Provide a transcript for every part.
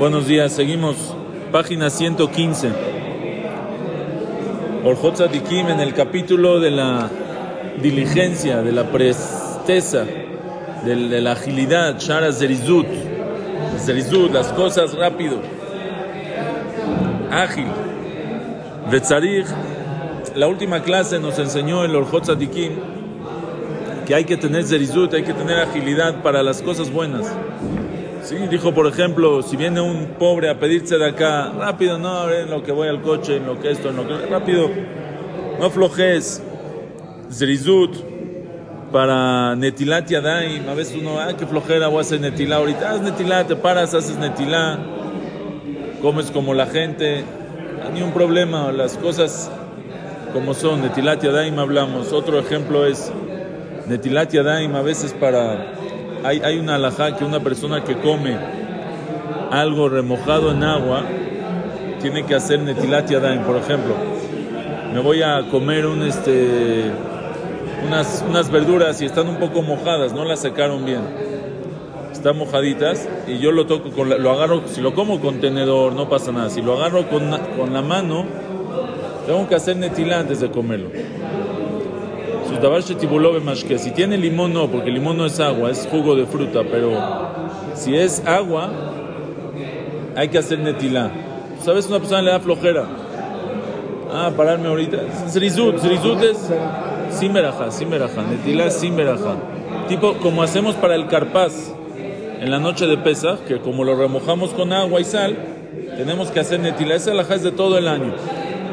Buenos días, seguimos. Página 115. Orjot Tzadikim en el capítulo de la diligencia, de la presteza, de, la agilidad, Shara Zerizut. Zerizut, las cosas rápido. Ágil. Vetzarich, la última clase nos enseñó el Orjot Tzadikim que hay que tener Zerizut, hay que tener agilidad para las cosas buenas. Sí, dijo, por ejemplo, si viene un pobre a pedirse de acá, rápido, no, en lo que voy al coche, en lo que esto, en lo que... Rápido, no aflojes. Zerizut, para Netilat Yadaim, a veces uno, ah, qué flojera, voy a hacer Netilá ahorita, haz Netilá, te paras, haces Netilá, comes como la gente, ni un problema, las cosas como son, Netilat Yadaim hablamos. Otro ejemplo es Netilat Yadaim, a veces para hay, hay una alajá que una persona que come algo remojado en agua tiene que hacer netilat yadayim, por ejemplo. Me voy a comer un este unas, unas verduras y están un poco mojadas, no las secaron bien. Están mojaditas y yo lo toco con lo agarro, si lo como con tenedor no pasa nada. Si lo agarro con, con la mano, tengo que hacer netilat antes de comerlo. Si tiene limón, no, porque limón no es agua, es jugo de fruta, pero si es agua, hay que hacer netilá. ¿Sabes? Una persona le da flojera. Ah, pararme ahorita. Zrizut, zrizut es simeraja, simeraja, netilá simeraja. Tipo como hacemos para el carpaz en la noche de Pesach, que como lo remojamos con agua y sal, tenemos que hacer netilá. Esa alajá es de todo el año.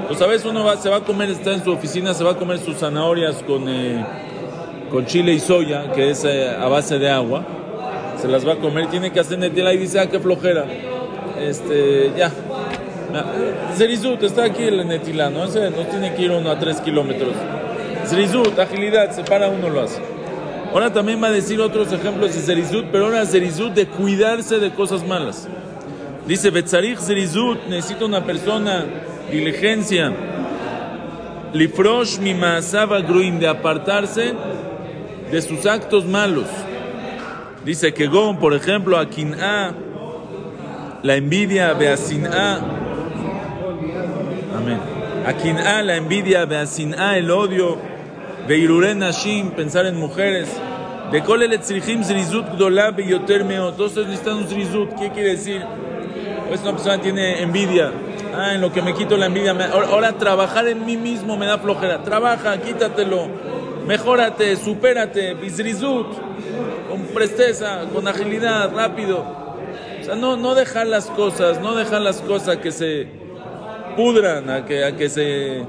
Pues a veces uno va, se va a comer, está en su oficina, se va a comer sus zanahorias con, eh, con chile y soya, que es eh, a base de agua. Se las va a comer, tiene que hacer netila y dice, ah, qué flojera. Este, ya. Zerizut, está aquí el netila, ¿no? No tiene que ir uno a tres kilómetros. Zerizut, agilidad, se para uno lo hace. Ahora también va a decir otros ejemplos de Zerizut, pero ahora Zerizut de cuidarse de cosas malas. Dice Betzarich Zerizut, necesita una persona diligencia. Lifrosh mi masaba gruim, de apartarse de sus actos malos. Dice que Gon, por ejemplo, a A, la envidia, A. Amén. A A, la envidia, A, el odio, Beiruren Nashim, pensar en mujeres. De Kolel Zrizut Zrizut Gdolab Yotermeo. Todos necesitan un Zrizut. ¿Qué quiere decir? Pues una persona tiene envidia Ah, en lo que me quito la envidia. Ahora trabajar en mí mismo me da flojera. Trabaja, quítatelo. Mejórate, supérate. Bizrizut. Con presteza, con agilidad, rápido. O sea, no, no dejar las cosas, no dejar las cosas que se pudran, a que, a que se.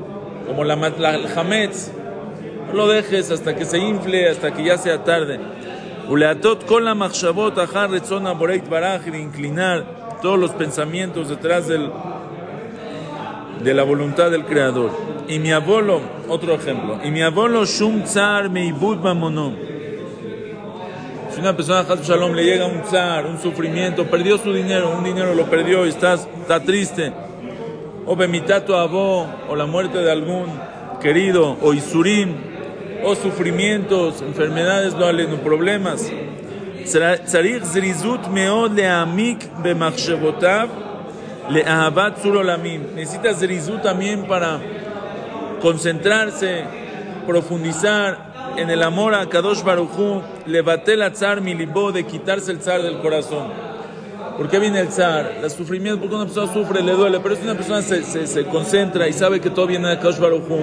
como la, la el hametz. No lo dejes hasta que se infle, hasta que ya sea tarde. Uleatot con la machshavot, ajar, retzona, boreit, baraj, inclinar todos los pensamientos detrás del de la voluntad del Creador. Y mi abuelo, otro ejemplo, y mi abuelo Shum Tsar Meibud Mamonom. Si una persona, Shalom, le llega un tsar, un sufrimiento, perdió su dinero, un dinero lo perdió y está, está triste, o Bemitato Abo, o la muerte de algún querido, o Isurim, o sufrimientos, enfermedades, no problemas. Necesita zrizut también para concentrarse, profundizar en el amor a Kadosh Baruchu, le batel a tzar milibó de quitarse el zar del corazón. ¿Por qué viene el zar? El sufrimiento, porque una persona sufre, le duele, pero si una persona se, se, se concentra y sabe que todo viene de Kadosh Baruchu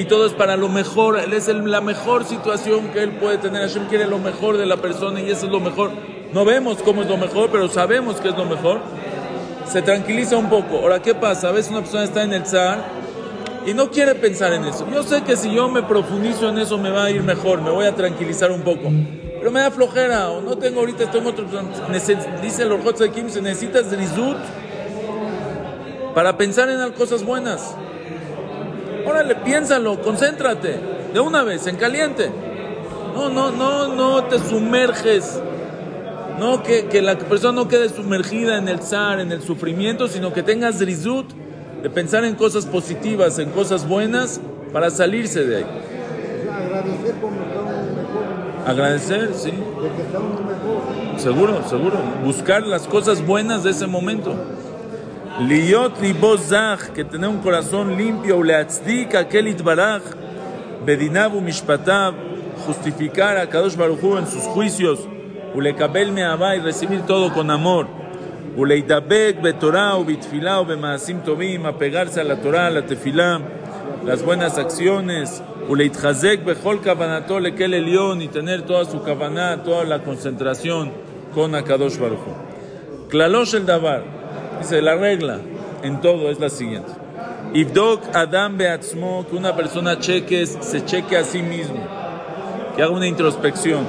y todo es para lo mejor, él es la mejor situación que él puede tener. Hashem quiere lo mejor de la persona y eso es lo mejor. No vemos cómo es lo mejor, pero sabemos que es lo mejor se tranquiliza un poco. Ahora, ¿qué pasa? A veces una persona está en el zar y no quiere pensar en eso. Yo sé que si yo me profundizo en eso me va a ir mejor, me voy a tranquilizar un poco. Pero me da flojera, o no tengo ahorita, estoy en otro... Dice el Orjot Kim, se necesita zrizut para pensar en cosas buenas. Órale, piénsalo, concéntrate, de una vez, en caliente. No, no, no, no te sumerges no, que, que, la persona no quede sumergida en el zar, en el sufrimiento, sino que tenga zrizut de pensar en cosas positivas, en cosas buenas, para salirse de ahí. Agradecer, sí. Seguro, seguro. Buscar las cosas buenas de ese momento. Liot libozach, que tener un corazón limpio, uleatzdik akelit baraj, bedinabu mishpatav, justificar a Kadosh Baruchu en sus juicios, ulekabel me'abá y recibir todo con amor. Uleitabek betorah u bitfilah u bemaasim tovim, apegarse a la Torah, a la tefilá, las buenas acciones. Uleitchazek bechol kavanato lekel elión y tener toda su kavaná, toda la concentración con Akadosh Baruchu. Klalosh el davar, dice la regla en todo es la siguiente. Ibdok Adam Beatzmo, que una persona cheque, se cheque a sí mismo, que haga una introspección.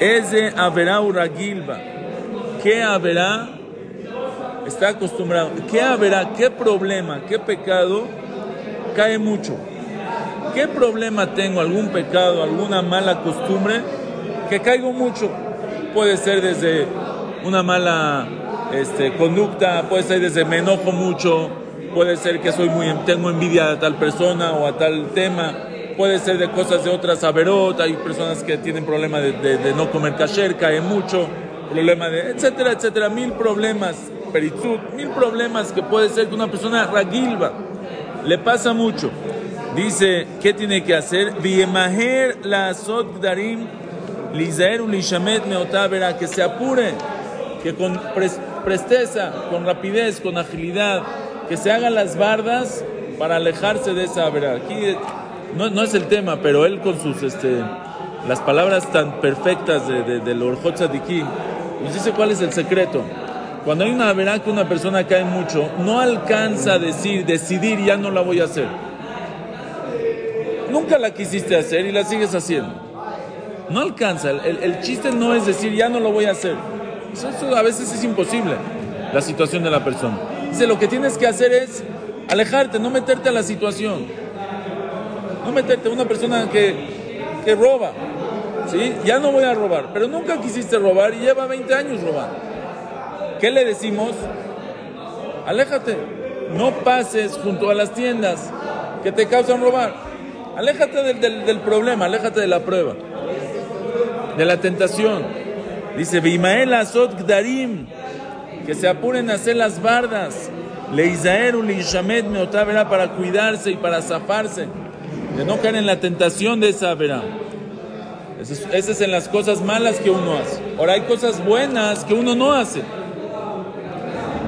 Es de Averá Uragilba. ¿Qué haberá? Está acostumbrado. ¿Qué haberá? ¿Qué problema? ¿Qué pecado? Cae mucho. ¿Qué problema tengo? ¿Algún pecado? ¿Alguna mala costumbre? Que caigo mucho. Puede ser desde una mala este, conducta, puede ser desde me enojo mucho, puede ser que soy muy, tengo envidia a tal persona o a tal tema, puede ser de cosas de otras averot, hay personas que tienen problema de, no comer kasher, cae mucho, problema de, etcétera, etcétera, mil problemas, peritzut, mil problemas que puede ser que una persona ragilva, le pasa mucho. Dice, ¿qué tiene que hacer? Viemaher la darim, lizaer ulishamet meotavera, que se apure, que con presteza, con rapidez, con agilidad, que se hagan las bardas para alejarse de esa verá. Aquí no, no, es el tema, pero él con sus este, las palabras tan perfectas de, de, del Orjot nos dice cuál es el secreto. Cuando hay una verá que una persona cae mucho, no alcanza a decir, decidir ya no la voy a hacer. Nunca la quisiste hacer y la sigues haciendo. No alcanza. El, el chiste no es decir ya no lo voy a hacer. Eso, eso a veces es imposible, la situación de la persona. Dice, lo que tienes que hacer es alejarte, no meterte a la situación. No meterte a una persona que, que roba. ¿sí? Ya no voy a robar, pero nunca quisiste robar y lleva 20 años robando. ¿Qué le decimos? Aléjate. No pases junto a las tiendas que te causan robar. Aléjate del, del, del problema, aléjate de la prueba, de la tentación. Dice, Bimael Azot Gdarim, que se apuren a hacer las bardas. Leizaer Ulishamet Meotavera para cuidarse y para zafarse, de no caer en la tentación de esa verá. Esas es, es las cosas malas que uno hace. Ahora hay cosas buenas que uno no hace.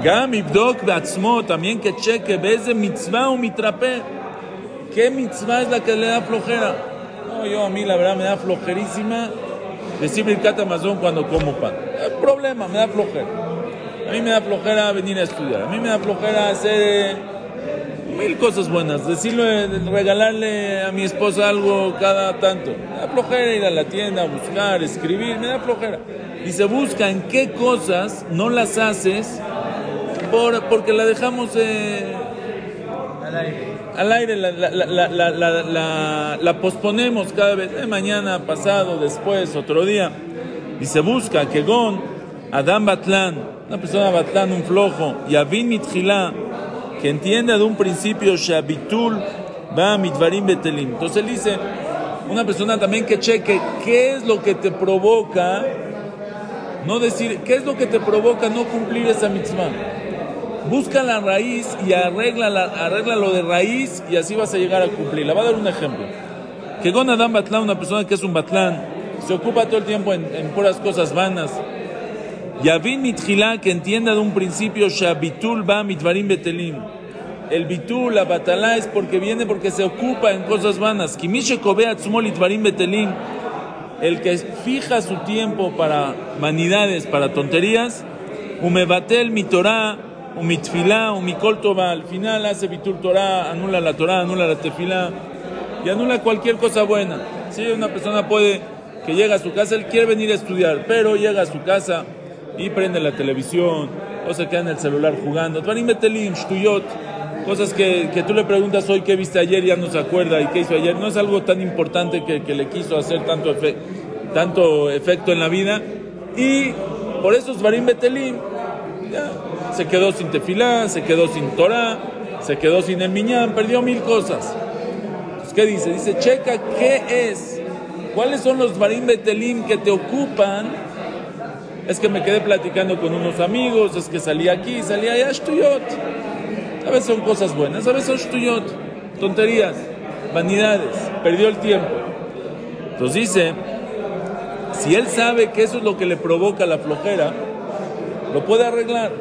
Gam Ibdok Batzmo, también que cheque, ves de mitzvah o mitrape. ¿Qué mitzvah es la que le da flojera? No, yo a mí la verdad me da flojerísima decir Birkat Amazon cuando como pan. Problema, me da flojera. A mí me da flojera venir a estudiar. A mí me da flojera hacer mil cosas buenas. Decirle, regalarle a mi esposa algo cada tanto. Me da flojera ir a la tienda, buscar, escribir. Me da flojera. Y se busca en qué cosas no las haces por, porque la dejamos eh, al aire. La, posponemos cada vez, eh, mañana, pasado, después, otro día. Y se busca que Gon, Adam Batlán, una persona Batlán, un flojo, y Avin Mitjilá, que entienda de un principio Shabitul va Mitvarim Betelim. Entonces él dice, una persona también que cheque qué es lo que te provoca, no decir, qué es lo que te provoca no cumplir esa mitzvah busca la raíz y arregla, la, arregla lo de raíz y así vas a llegar a cumplirla. Va a dar un ejemplo. Que Gon Adam Batlán, una persona que es un Batlán, se ocupa todo el tiempo en, en puras cosas vanas. Yavin Mitjilá, que entienda de un principio, Shabitul va mitvarim betelim. El bitul, la batalá, es porque viene porque se ocupa en cosas vanas. Kimishe itvarim betelim. El que fija su tiempo para vanidades, para tonterías, umebatel mi Torah, un mitfilá, un mikol toba, al final hace bitul Torah, anula la Torah, anula la tefilá y anula cualquier cosa buena. Si sí, una persona puede que llega a su casa, él quiere venir a estudiar, pero llega a su casa y prende la televisión o se queda en el celular jugando. Cosas que, que tú le preguntas hoy qué viste ayer ya no se acuerda y qué hizo ayer. No es algo tan importante que, que le quiso hacer tanto, efe, tanto efecto en la vida. Y por eso es Betelim. Ya, se quedó sin tefilá, se quedó sin Torah, se quedó sin el miñán, perdió mil cosas. Entonces, ¿qué dice? Dice, checa qué es ¿Cuáles son los Barim Betelim que te ocupan? Es que me quedé platicando con unos amigos, es que salí aquí, salí allá, shtuyot. A veces son cosas buenas, a veces son shtuyot, tonterías, vanidades, perdió el tiempo. Entonces dice, si él sabe que eso es lo que le provoca la flojera, lo puede arreglar.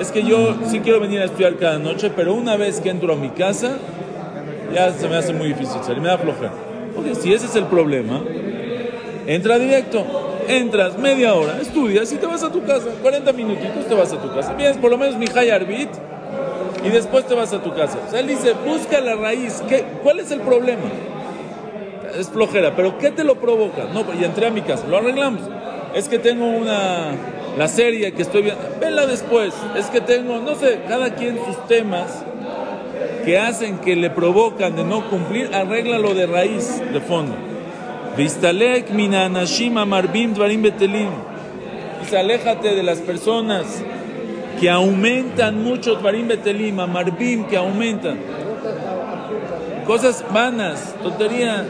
Es que yo sí quiero venir a estudiar cada noche, pero una vez que entro a mi casa, ya se me hace muy difícil salir, me da flojera. Porque si ese es el problema, entra directo. Entras media hora, estudias y te vas a tu casa. 40 minutitos te vas a tu casa. Vienes por lo menos mi Arbit y después te vas a tu casa. O sea, él dice, busca la raíz. ¿Qué, ¿Cuál es el problema? Es flojera, pero ¿qué te lo provoca? No, y entré a mi casa, lo arreglamos. Es que tengo una, la serie que estoy viendo, vela después. Es que tengo, no sé, cada quien sus temas que hacen que le provocan de no cumplir, arréglalo de raíz, de fondo. Vistalek minanashim amarbim dvarim betelim. Dice, aléjate de las personas que aumentan mucho dvarim betelim, amarbim, que aumentan. Cosas vanas, tontería.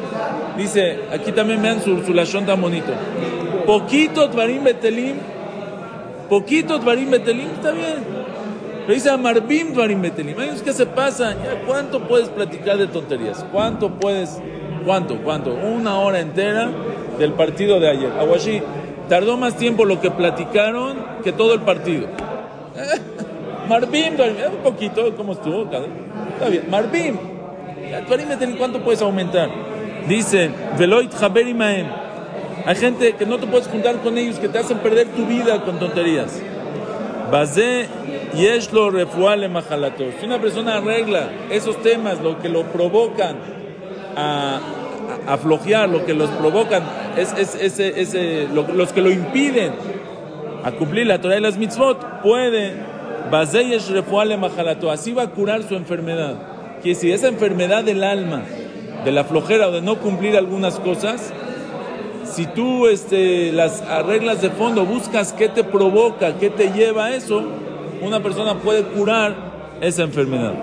Dice, aquí también vean su, su tan bonito. Poquito dvarim betelim, poquito dvarim betelim, está bien. Pero dice Amarbim Dvarim Betelim. ¿Qué se pasa? ¿Cuánto puedes platicar de tonterías? ¿Cuánto puedes? ¿Cuánto? ¿Cuánto? Una hora entera del partido de ayer. Aguashi, tardó más tiempo lo que platicaron que todo el partido. Marbim, un poquito, ¿cómo estuvo? Está bien. Marbim, ¿cuánto puedes aumentar? Dice, Veloit Haberimaem. Hay gente que no te puedes juntar con ellos, que te hacen perder tu vida con tonterías. Bazé Yeshlo refuale mahalato. Si una persona arregla esos temas, lo que lo provocan a, a, lo que los provocan, es, ese, ese, los que lo impiden a cumplir la Torah y las mitzvot, puede, Bazeyesh refuale mahalato. Así va a curar su enfermedad. Que si esa enfermedad del alma, de la flojera o de no cumplir algunas cosas, si tú este, las arreglas de fondo, buscas qué te provoca, qué te lleva a eso, una persona puede curar esa enfermedad.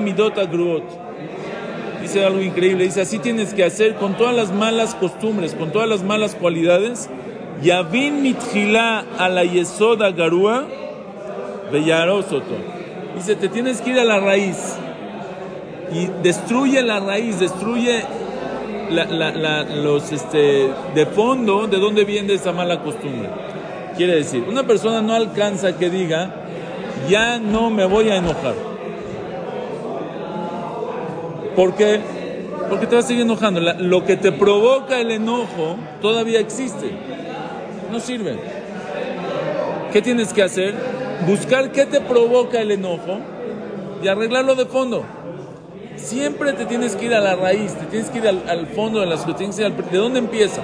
midota gruot. Dice algo increíble, dice así tienes que hacer con todas las malas costumbres, con todas las malas cualidades. Yavin mitjila a la yesoda garúa bellarosoto. Dice, te tienes que ir a la raíz y destruye la raíz, destruye los este, de fondo de dónde viene esa mala costumbre. Quiere decir, una persona no alcanza que diga, ya no me voy a enojar. ¿Por qué? Porque te vas a seguir enojando. lo que te provoca el enojo todavía existe. No sirve. ¿Qué tienes que hacer? Buscar qué te provoca el enojo y arreglarlo de fondo. Siempre te tienes que ir a la raíz, te tienes que ir al, fondo de las cosas. ¿De dónde empieza?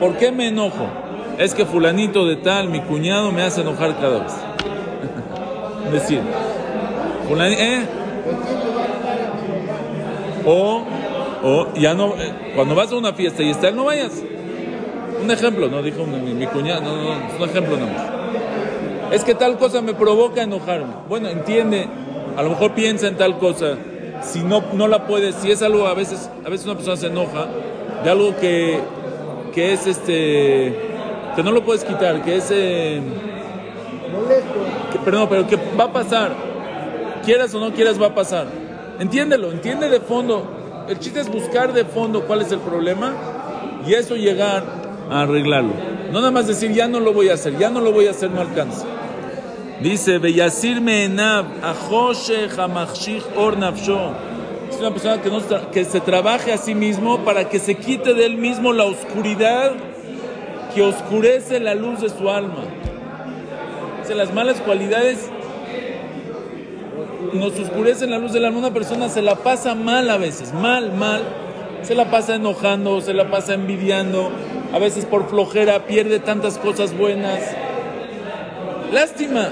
¿Por qué me enojo? Es que fulanito de tal, mi cuñado, me hace enojar cada vez. decir, fulanito, ¿eh? O, o ya no, eh, cuando vas a una fiesta y está no vayas. Un ejemplo, no dijo mi, cuñado, no, no, es un ejemplo nomás. Es que tal cosa me provoca enojarme. Bueno, entiende, a lo mejor piensa en tal cosa si no, no la puedes, si es algo, a veces, a veces una persona se enoja de algo que, que es este, que no lo puedes quitar, que es, eh, perdón, pero que va a pasar, quieras o no quieras, va a pasar. Entiéndelo, entiende de fondo. El chiste es buscar de fondo cuál es el problema y eso llegar a arreglarlo. No nada más decir, ya no lo voy a hacer, ya no lo voy a hacer, no alcanza. Dice, Beyasir Meenab, Ajoshe Hamachshich Or Nafsho. Es una persona que, no, que se trabaje a sí mismo para que se quite de él mismo la oscuridad que oscurece la luz de su alma. Dice, las malas cualidades nos oscurecen la luz del alma. Una persona se la pasa mal a veces, mal, mal. Se la pasa enojando, se la pasa envidiando. A veces por flojera pierde tantas cosas buenas. Lástima.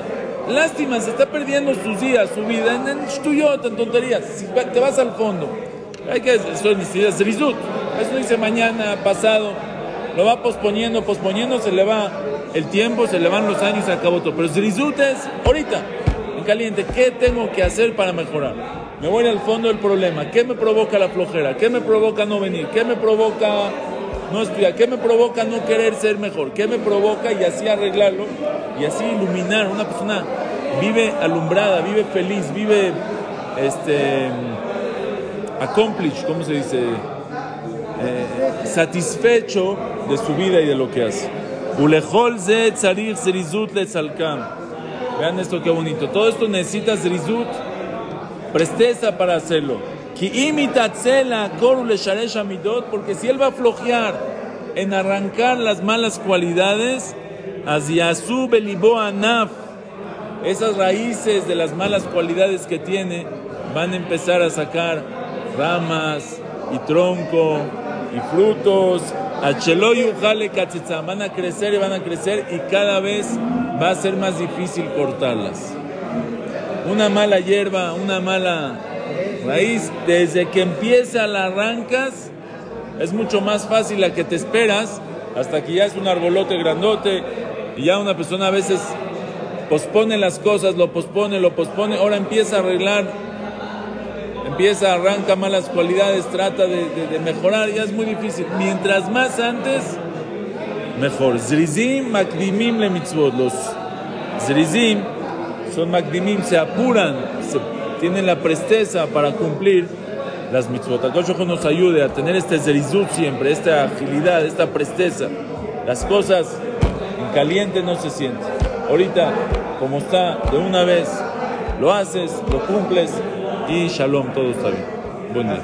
Lástima, se está perdiendo sus días, su vida en, en en tonterías. Si te vas al fondo, hay que eso es Rizut. Eso dice mañana, pasado. Lo va posponiendo, posponiendo, se le va el tiempo, se le van los años y acabó todo. Pero Rizut es ahorita, en caliente. ¿Qué tengo que hacer para mejorar? Me voy al fondo del problema. ¿Qué me provoca la flojera? ¿Qué me provoca no venir? ¿Qué me provoca no estudiar? ¿Qué me provoca no querer ser mejor? ¿Qué me provoca y así arreglarlo y así iluminar? Una persona vive alumbrada, vive feliz, vive este accomplished, ¿cómo se dice? Eh, satisfecho de su vida y de lo que hace. Vean esto qué bonito. Todo esto necesita zerizut, presteza para hacerlo. Porque si él va a flojear en arrancar las malas cualidades, esas raíces de las malas cualidades que tiene van a empezar a sacar ramas y tronco y frutos. Van a crecer y van a crecer y cada vez va a ser más difícil cortarlas. Una mala hierba, una mala raíz, desde que empieza la arrancas, es mucho más fácil la que te esperas hasta que ya es un arbolote grandote y ya una persona a veces pospone las cosas, lo pospone, lo pospone, ahora empieza a arreglar empieza, arranca malas cualidades, trata de, mejorar, ya es muy difícil. Mientras más antes, mejor. Zrizim, makdimim le mitzvot. Los zrizim son makdimim, se apuran, tienen la presteza para cumplir las mitzvot. Akosh nos ayude a tener este zrizut siempre, esta agilidad, esta presteza. Las cosas en caliente no se sienten. Ahorita, como está, de una vez lo haces, lo cumples y shalom, todo está bien. Buen día.